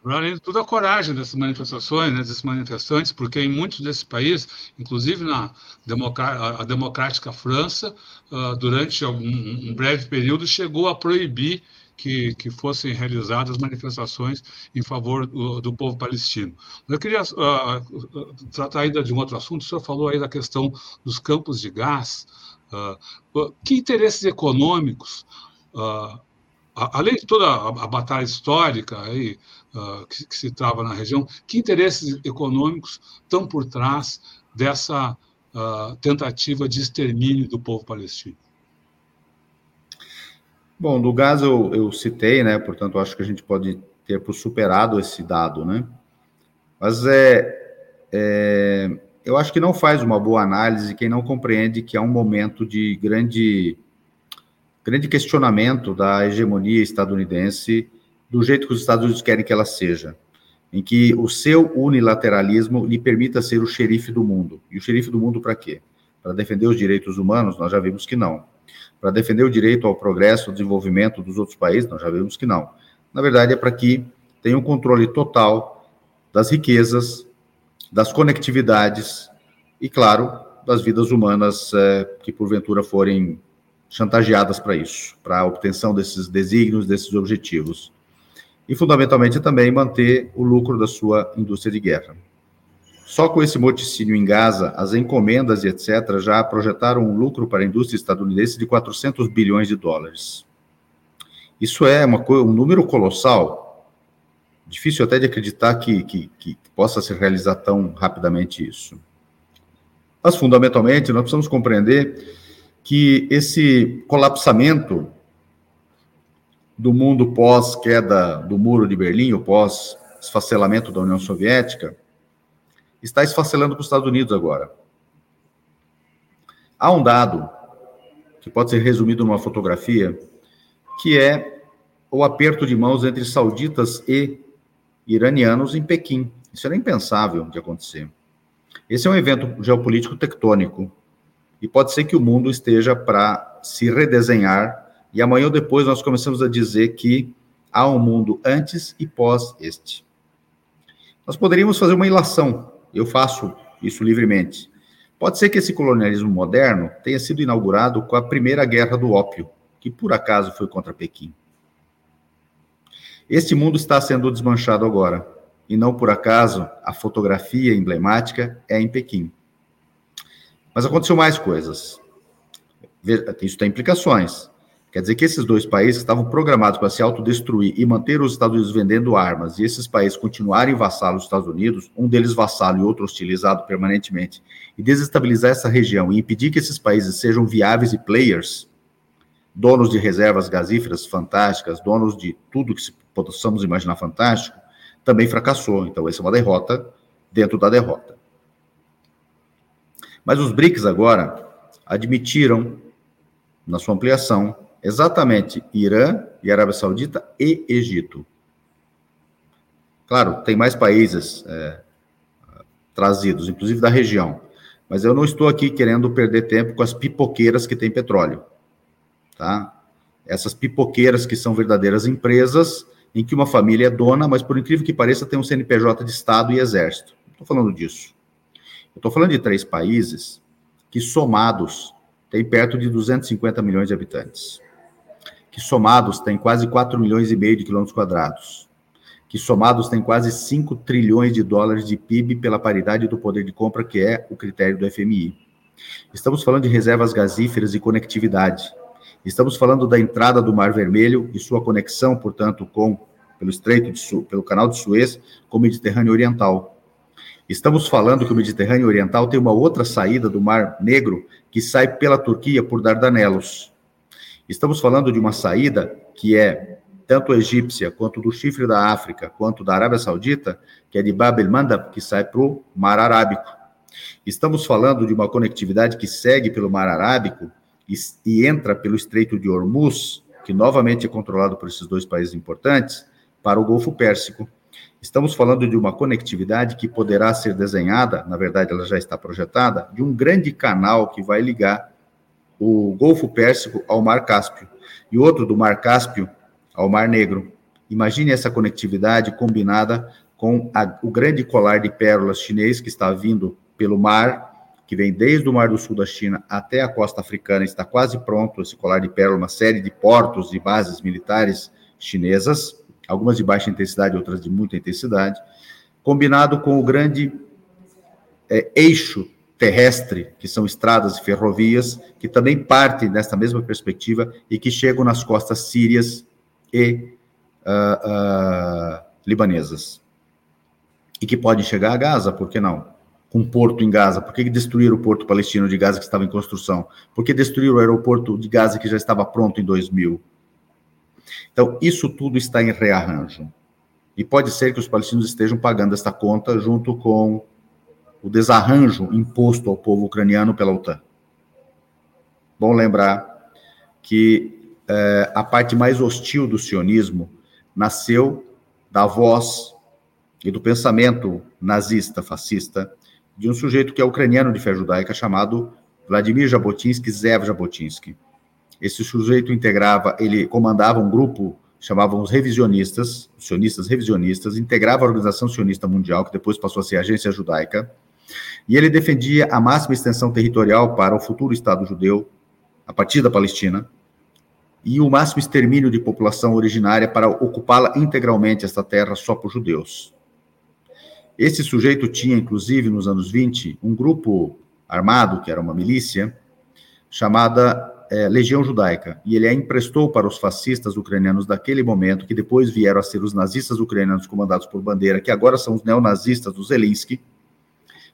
Além de tudo, a coragem dessas manifestações, né, desses manifestantes, porque em muitos desses países, inclusive na a democrática França, uh, durante algum, um breve período, chegou a proibir que, que fossem realizadas manifestações em favor do, do povo palestino. Eu queria uh, tratar ainda de um outro assunto. O senhor falou aí da questão dos campos de gás. Uh, que interesses econômicos além de toda a, a batalha histórica aí, uh, que, que, se trava na região, que interesses econômicos estão por trás dessa uh, tentativa de extermínio do povo palestino? Bom, do gás eu, eu citei, né? Portanto, acho que a gente pode ter superado esse dado, né? Mas é, é, eu acho que não faz uma boa análise quem não compreende que há um momento de grande grande questionamento da hegemonia estadunidense do jeito que os Estados Unidos querem que ela seja, em que o seu unilateralismo lhe permita ser o xerife do mundo. E o xerife do mundo para quê? Para defender os direitos humanos? Nós já vimos que não. Para defender o direito ao progresso, ao desenvolvimento dos outros países? Nós já vimos que não. Na verdade, é para que tenha um controle total das riquezas, das conectividades e, claro, das vidas humanas é, que porventura forem chantageadas para isso, para a obtenção desses desígnios, desses objetivos. E, fundamentalmente, também manter o lucro da sua indústria de guerra. Só com esse moticínio em Gaza, as encomendas e etc. já projetaram um lucro para a indústria estadunidense de 400 bilhões de dólares. Isso é uma, um número colossal. Difícil até de acreditar que, que, que possa se realizar tão rapidamente isso. Mas, fundamentalmente, nós precisamos compreender que esse colapsamento do mundo pós-queda do muro de Berlim, o pós-esfacelamento da União Soviética, está esfacelando para os Estados Unidos agora. Há um dado que pode ser resumido numa fotografia, que é o aperto de mãos entre sauditas e iranianos em Pequim. Isso era impensável de acontecer. Esse é um evento geopolítico tectônico e pode ser que o mundo esteja para se redesenhar e amanhã ou depois nós começamos a dizer que há um mundo antes e pós este. Nós poderíamos fazer uma ilação, eu faço isso livremente. Pode ser que esse colonialismo moderno tenha sido inaugurado com a primeira guerra do ópio, que por acaso foi contra Pequim. Este mundo está sendo desmanchado agora, e não por acaso a fotografia emblemática é em Pequim. Mas aconteceu mais coisas. Isso tem implicações. Quer dizer que esses dois países estavam programados para se autodestruir e manter os Estados Unidos vendendo armas, e esses países continuarem vassalos dos Estados Unidos, um deles vassalo e outro hostilizado permanentemente, e desestabilizar essa região e impedir que esses países sejam viáveis e players, donos de reservas gasíferas fantásticas, donos de tudo que possamos imaginar fantástico, também fracassou. Então, essa é uma derrota dentro da derrota. Mas os BRICS agora admitiram, na sua ampliação, exatamente Irã e Arábia Saudita e Egito. Claro, tem mais países é, trazidos, inclusive da região, mas eu não estou aqui querendo perder tempo com as pipoqueiras que têm petróleo, tá? Essas pipoqueiras que são verdadeiras empresas em que uma família é dona, mas por incrível que pareça tem um CNPJ de Estado e Exército. Não estou falando disso. Eu estou falando de três países que somados têm perto de 250 milhões de habitantes que somados têm quase 4 milhões e meio de quilômetros quadrados, que somados têm quase 5 trilhões de dólares de PIB pela paridade do poder de compra, que é o critério do FMI. Estamos falando de reservas gasíferas e conectividade. Estamos falando da entrada do Mar Vermelho e sua conexão, portanto, com pelo Estreito de pelo Canal de Suez com o Mediterrâneo Oriental. Estamos falando que o Mediterrâneo Oriental tem uma outra saída do Mar Negro que sai pela Turquia por Dardanelos. Estamos falando de uma saída que é tanto egípcia, quanto do chifre da África, quanto da Arábia Saudita, que é de Bab el-Mandab, que sai para o Mar Arábico. Estamos falando de uma conectividade que segue pelo Mar Arábico e, e entra pelo Estreito de Hormuz, que novamente é controlado por esses dois países importantes, para o Golfo Pérsico. Estamos falando de uma conectividade que poderá ser desenhada, na verdade ela já está projetada, de um grande canal que vai ligar o Golfo Pérsico ao Mar Cáspio e outro do Mar Cáspio ao Mar Negro. Imagine essa conectividade combinada com a, o grande colar de pérolas chinês que está vindo pelo mar, que vem desde o Mar do Sul da China até a costa africana, está quase pronto esse colar de pérolas, uma série de portos e bases militares chinesas, algumas de baixa intensidade, outras de muita intensidade, combinado com o grande é, eixo terrestre, que são estradas e ferrovias, que também partem desta mesma perspectiva e que chegam nas costas sírias e uh, uh, libanesas. E que podem chegar a Gaza, por que não? Com porto em Gaza. Por que destruir o porto palestino de Gaza que estava em construção? Por que destruir o aeroporto de Gaza que já estava pronto em 2000? Então, isso tudo está em rearranjo. E pode ser que os palestinos estejam pagando esta conta junto com o desarranjo imposto ao povo ucraniano pela OTAN. Bom lembrar que é, a parte mais hostil do sionismo nasceu da voz e do pensamento nazista, fascista, de um sujeito que é ucraniano de fé judaica chamado Vladimir Jabotinsky, Zev Jabotinsky. Esse sujeito integrava, ele comandava um grupo, chamavam os revisionistas, sionistas revisionistas, integrava a Organização Sionista Mundial, que depois passou a ser a Agência Judaica, e ele defendia a máxima extensão territorial para o futuro Estado judeu, a partir da Palestina, e o máximo extermínio de população originária para ocupá-la integralmente, esta terra, só por judeus. Esse sujeito tinha, inclusive, nos anos 20, um grupo armado, que era uma milícia, chamada é, Legião Judaica, e ele a emprestou para os fascistas ucranianos daquele momento, que depois vieram a ser os nazistas ucranianos comandados por Bandeira, que agora são os neonazistas do Zelensky,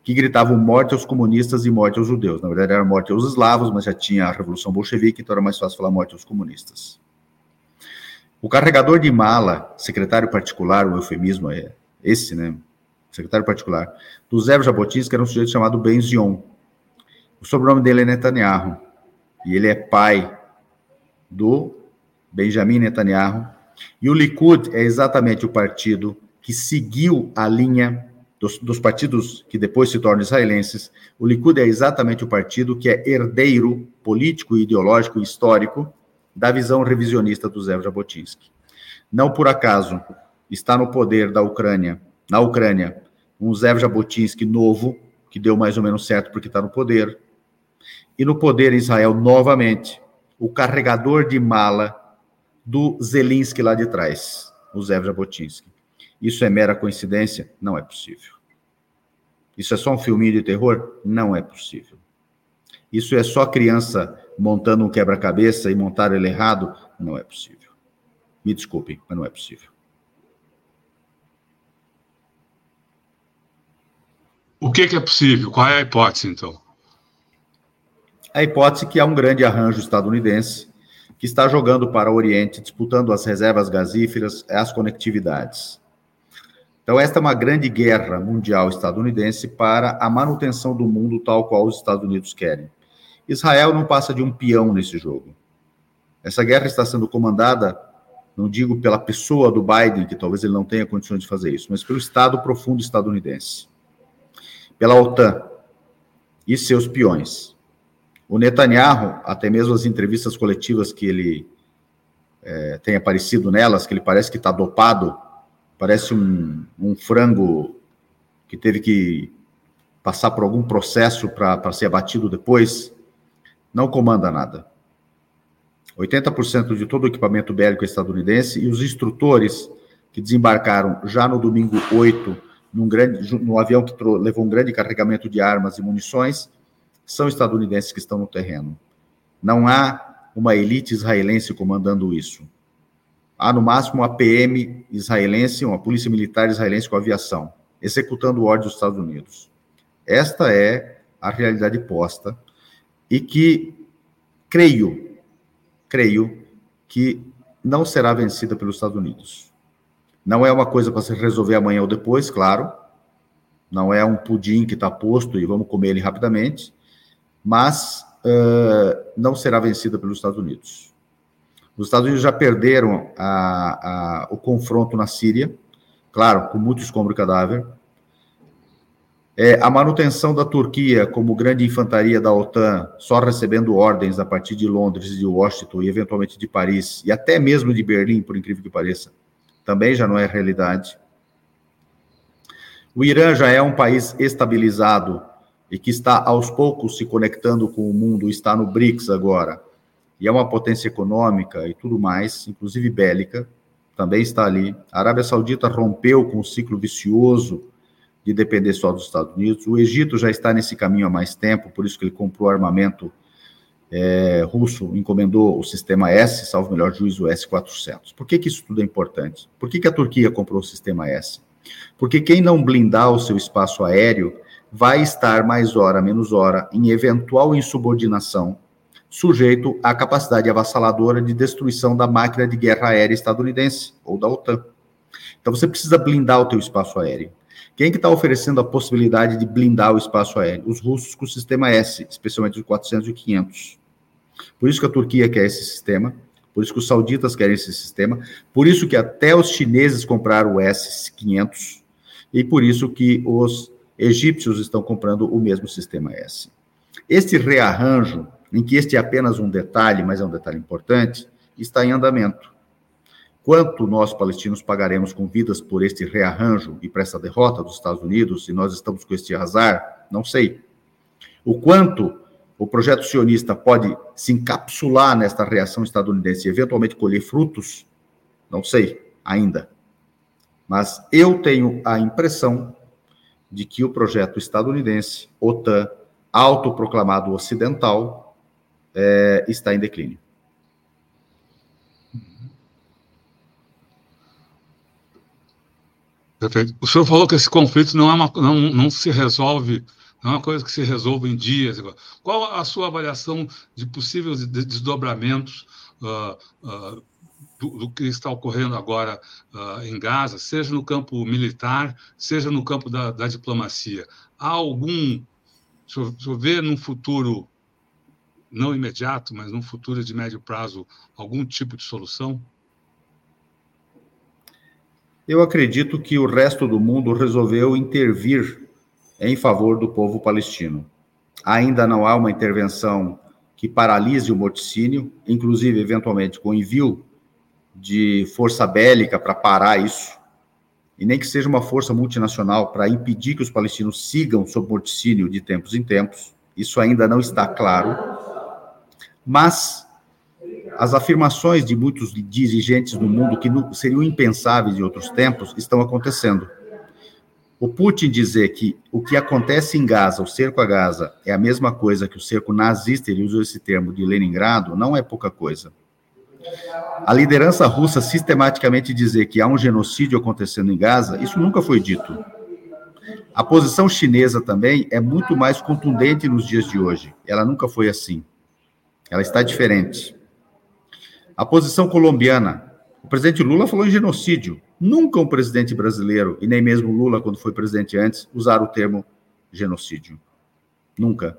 que gritavam morte aos comunistas e morte aos judeus. Na verdade, era morte aos eslavos, mas já tinha a Revolução Bolchevique, então era mais fácil falar morte aos comunistas. O carregador de mala, secretário particular, o eufemismo é esse, né? secretário particular, do Zé Jabotinsky, era um sujeito chamado Benzion. O sobrenome dele é Netanyahu, e ele é pai do Benjamin Netanyahu. E o Likud é exatamente o partido que seguiu a linha dos, dos, partidos que depois se tornam israelenses. O Likud é exatamente o partido que é herdeiro político, ideológico e histórico da visão revisionista do Zé Jabotinsky. Não por acaso está no poder da Ucrânia, na Ucrânia, um Zev Jabotinsky novo, que deu mais ou menos certo porque está no poder, e no poder em Israel novamente, o carregador de mala do Zelensky lá de trás, o Zev Jabotinsky. Isso é mera coincidência? Não é possível. Isso é só um filminho de terror? Não é possível. Isso é só criança montando um quebra-cabeça e montar ele errado? Não é possível. Me desculpem, mas não é possível. O que, que é possível? Qual é a hipótese, então? A hipótese que há um grande arranjo estadunidense que está jogando para o Oriente, disputando as reservas gasíferas as conectividades. Então, esta é uma grande guerra mundial estadunidense para a manutenção do mundo tal qual os Estados Unidos querem. Israel não passa de um peão nesse jogo. Essa guerra está sendo comandada, não digo pela pessoa do Biden, que talvez ele não tenha condições de fazer isso, mas pelo Estado profundo estadunidense pela OTAN e seus peões. O Netanyahu, até mesmo as entrevistas coletivas que ele é, tem aparecido nelas, que ele parece que está dopado, parece um, um, frango que teve que passar por algum processo para ser abatido depois, não comanda nada. 80% de todo o equipamento bélico estadunidense e os instrutores que desembarcaram já no domingo 8 num, grande, num avião que levou um grande carregamento de armas e munições, são estadunidenses que estão no terreno. Não há uma elite israelense comandando isso. Há, no máximo, uma PM israelense, uma polícia militar israelense com aviação, executando ordens dos Estados Unidos. Esta é a realidade posta e que, creio, creio que não será vencida pelos Estados Unidos. Não é uma coisa para se resolver amanhã ou depois, claro. Não é um pudim que está posto e vamos comer ele rapidamente. Mas uh, não será vencida pelos Estados Unidos. Os Estados Unidos já perderam a, a, o confronto na Síria, claro, com muito escombro e cadáver. É, a manutenção da Turquia como grande infantaria da OTAN, só recebendo ordens a partir de Londres, de Washington e eventualmente de Paris, e até mesmo de Berlim, por incrível que pareça, também já não é realidade. O Irã já é um país estabilizado e que está aos poucos se conectando com o mundo, está no BRICS agora, e é uma potência econômica e tudo mais, inclusive bélica, também está ali. A Arábia Saudita rompeu com o ciclo vicioso de depender só dos Estados Unidos. O Egito já está nesse caminho há mais tempo, por isso que ele comprou armamento é, russo encomendou o sistema S, salvo melhor juízo, o S-400. Por que, que isso tudo é importante? Por que, que a Turquia comprou o sistema S? Porque quem não blindar o seu espaço aéreo vai estar mais hora, menos hora, em eventual insubordinação, sujeito à capacidade avassaladora de destruição da máquina de guerra aérea estadunidense ou da OTAN. Então você precisa blindar o teu espaço aéreo. Quem que está oferecendo a possibilidade de blindar o espaço aéreo? Os russos com o sistema S, especialmente os 400 e 500. Por isso que a Turquia quer esse sistema, por isso que os sauditas querem esse sistema, por isso que até os chineses compraram o S-500 e por isso que os egípcios estão comprando o mesmo sistema S. Este rearranjo, em que este é apenas um detalhe, mas é um detalhe importante, está em andamento. Quanto nós, palestinos, pagaremos com vidas por este rearranjo e por essa derrota dos Estados Unidos, e nós estamos com este azar? Não sei. O quanto o projeto sionista pode se encapsular nesta reação estadunidense e eventualmente colher frutos? Não sei ainda. Mas eu tenho a impressão de que o projeto estadunidense, OTAN, autoproclamado ocidental, é, está em declínio. Perfeito. O senhor falou que esse conflito não, é uma, não, não se resolve, não é uma coisa que se resolve em dias. Qual a sua avaliação de possíveis desdobramentos uh, uh, do, do, que está ocorrendo agora uh, em Gaza, seja no campo militar, seja no campo da, da diplomacia. Há algum, se eu ver num futuro não imediato, mas num futuro de médio prazo, algum tipo de solução? Eu acredito que o resto do mundo resolveu intervir em favor do povo palestino. Ainda não há uma intervenção que paralise o morticínio, inclusive, eventualmente, com envio de força bélica para parar isso, e nem que seja uma força multinacional para impedir que os palestinos sigam sob morticínio de tempos em tempos. Isso ainda não está claro. Mas as afirmações de muitos dirigentes do mundo que seriam impensáveis em outros tempos estão acontecendo. O Putin dizer que o que acontece em Gaza, o cerco a Gaza, é a mesma coisa que o cerco nazista, ele usou esse termo de Leningrado, não é pouca coisa. A liderança russa sistematicamente dizer que há um genocídio acontecendo em Gaza, isso nunca foi dito. A posição chinesa também é muito mais contundente nos dias de hoje. Ela nunca foi assim. Ela está diferente. A posição colombiana. O presidente Lula falou em genocídio. Nunca um presidente brasileiro, e nem mesmo Lula, quando foi presidente antes, usaram o termo genocídio. Nunca.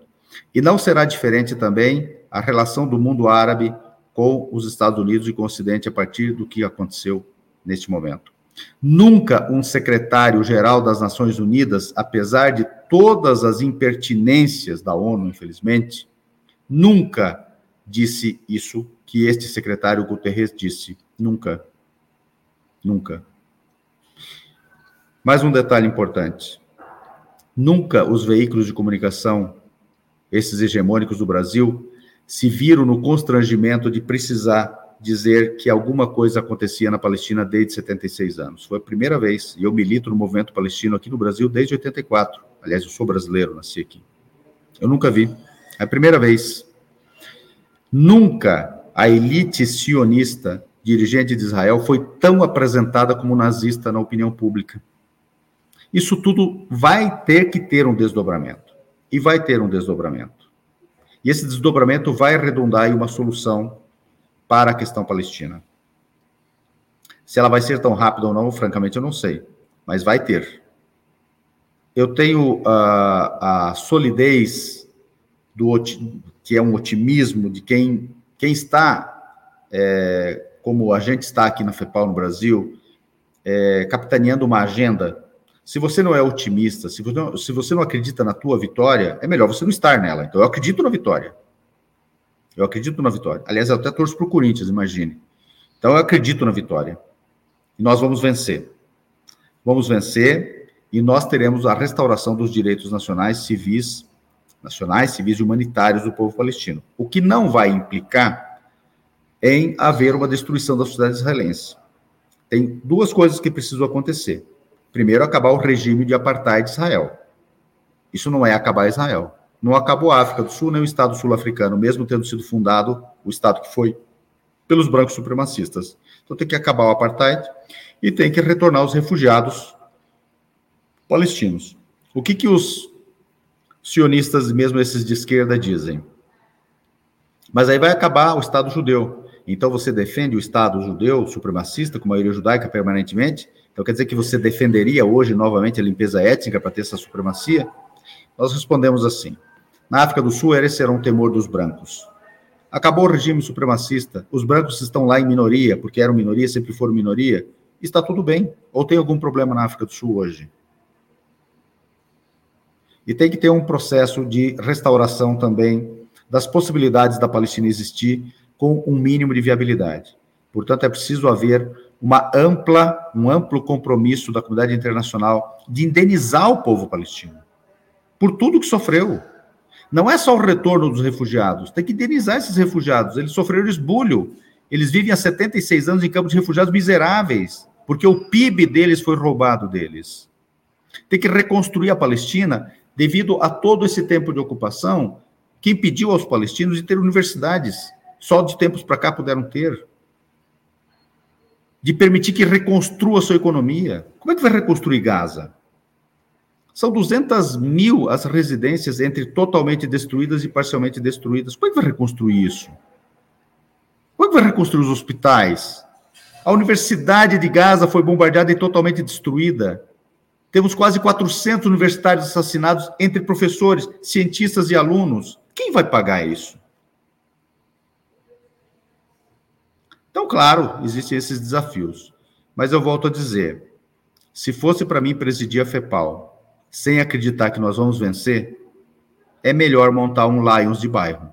E não será diferente também a relação do mundo árabe com os Estados Unidos e com o Ocidente a partir do que aconteceu neste momento. Nunca um secretário-geral das Nações Unidas, apesar de todas as impertinências da ONU, infelizmente, nunca disse isso que este secretário Guterres disse. Nunca. Nunca. Mais um detalhe importante. Nunca os veículos de comunicação, esses hegemônicos do Brasil, se viram no constrangimento de precisar dizer que alguma coisa acontecia na Palestina desde 76 anos. Foi a primeira vez, e eu milito no movimento palestino aqui no Brasil desde 84. Aliás, eu sou brasileiro, nasci aqui. Eu nunca vi. É a primeira vez. Nunca a elite sionista, dirigente de Israel, foi tão apresentada como nazista na opinião pública. Isso tudo vai ter que ter um desdobramento. E vai ter um desdobramento. E esse desdobramento vai redundar em uma solução para a questão palestina. Se ela vai ser tão rápida ou não, francamente, eu não sei. Mas vai ter. Eu tenho uh, a solidez do que é um otimismo de quem, quem está, é, como a gente está aqui na FEPAL no Brasil, é, capitaneando uma agenda. Se você não é otimista, se você não, se você não acredita na tua vitória, é melhor você não estar nela. Então, eu acredito na vitória. Eu acredito na vitória. Aliás, eu até torço para o Corinthians, imagine. Então, eu acredito na vitória. E nós vamos vencer. Vamos vencer e nós teremos a restauração dos direitos nacionais, civis nacionais, civis e humanitários do povo palestino. O que não vai implicar em haver uma destruição da sociedade israelense. Tem duas coisas que precisam acontecer. Primeiro, acabar o regime de apartheid de Israel. Isso não é acabar Israel. Não acabou a África do Sul, nem o Estado sul-africano, mesmo tendo sido fundado o Estado que foi pelos brancos supremacistas. Então tem que acabar o apartheid e tem que retornar os refugiados palestinos. O que, que os sionistas, mesmo esses de esquerda, dizem. Mas aí vai acabar o Estado judeu. Então você defende o Estado judeu supremacista, com maioria judaica permanentemente? Então quer dizer que você defenderia hoje novamente a limpeza étnica para ter essa supremacia? Nós respondemos assim: na África do Sul, esse era um temor dos brancos. Acabou o regime supremacista, os brancos estão lá em minoria, porque eram minoria, sempre foram minoria, está tudo bem. Ou tem algum problema na África do Sul hoje? E tem que ter um processo de restauração também das possibilidades da Palestina existir com um mínimo de viabilidade. Portanto, é preciso haver uma ampla, um amplo compromisso da comunidade internacional de indenizar o povo palestino por tudo que sofreu. Não é só o retorno dos refugiados, tem que indenizar esses refugiados. Eles sofreram esbulho. Eles vivem há 76 anos em campos de refugiados miseráveis, porque o PIB deles foi roubado deles. Tem que reconstruir a Palestina devido a todo esse tempo de ocupação que impediu aos palestinos de ter universidades. Só de tempos para cá puderam ter. De permitir que reconstrua sua economia. Como é que vai reconstruir Gaza? São 200 mil as residências entre totalmente destruídas e parcialmente destruídas. Como é que vai reconstruir isso? Como é que vai reconstruir os hospitais? A Universidade de Gaza foi bombardeada e totalmente destruída. Temos quase 400 universitários assassinados entre professores, cientistas e alunos. Quem vai pagar isso? Então, claro, existem esses desafios. Mas eu volto a dizer: se fosse para mim presidir a FEPAL sem acreditar que nós vamos vencer, é melhor montar um Lions de bairro.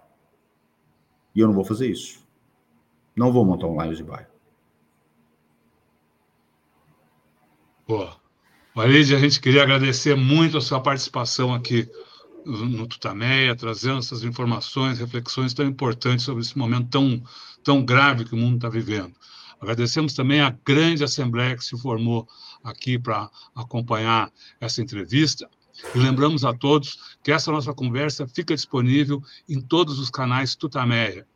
E eu não vou fazer isso. Não vou montar um Lions de bairro. Boa. Walid, a gente queria agradecer muito a sua participação aqui no Tutameia, trazendo essas informações, reflexões tão importantes sobre esse momento tão, tão grave que o mundo está vivendo. Agradecemos também a grande assembleia que se formou aqui para acompanhar essa entrevista. E lembramos a todos que essa nossa conversa fica disponível em todos os canais Tutameia.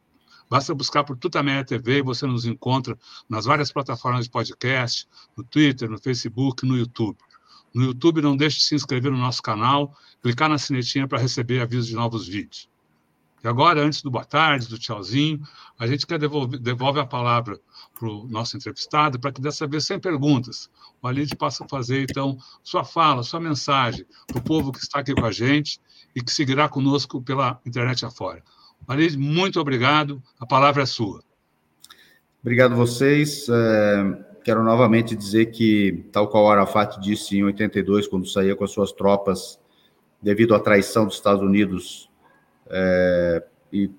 Basta buscar por Tutameia TV e você nos encontra nas várias plataformas de podcast, no Twitter, no Facebook, no YouTube. No YouTube, não deixe de se inscrever no nosso canal, clicar na sinetinha para receber avisos de novos vídeos. E agora, antes do boa tarde, do tchauzinho, a gente quer devolver devolve a palavra para o nosso entrevistado, para que dessa vez, sem perguntas, o Alide possa fazer, então, sua fala, sua mensagem para o povo que está aqui com a gente e que seguirá conosco pela internet afora. Alide, muito obrigado, a palavra é sua. Obrigado a vocês. É, quero novamente dizer que, tal qual Arafat disse em 82, quando saía com as suas tropas, devido à traição dos Estados Unidos é, e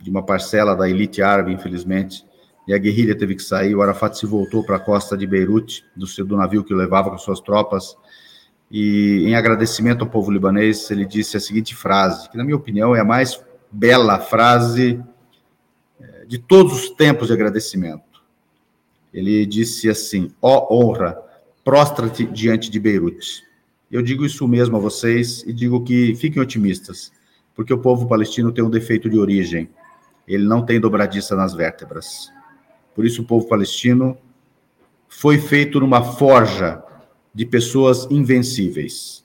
de uma parcela da elite árabe, infelizmente, e a guerrilha teve que sair. O Arafat se voltou para a costa de Beirute, do, do navio que o levava com suas tropas, e em agradecimento ao povo libanês, ele disse a seguinte frase, que na minha opinião é a mais bela frase é, de todos os tempos de agradecimento. Ele disse assim: Ó oh, honra, prostra-te diante de Beirute. Eu digo isso mesmo a vocês e digo que fiquem otimistas porque o povo palestino tem um defeito de origem. Ele não tem dobradiça nas vértebras. Por isso, o povo palestino foi feito numa forja de pessoas invencíveis.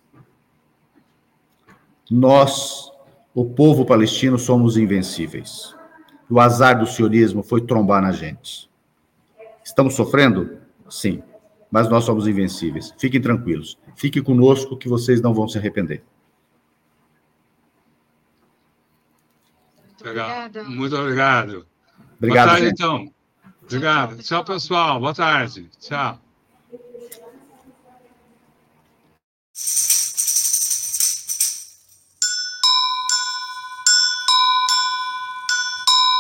Nós, o povo palestino, somos invencíveis. O azar do sionismo foi trombar na gente. Estamos sofrendo? Sim, mas nós somos invencíveis. Fiquem tranquilos. Fiquem conosco que vocês não vão se arrepender. Obrigada. Muito obrigado. Obrigado. Boa tarde, gente. então. Obrigado. Tchau, pessoal. Boa tarde. Tchau.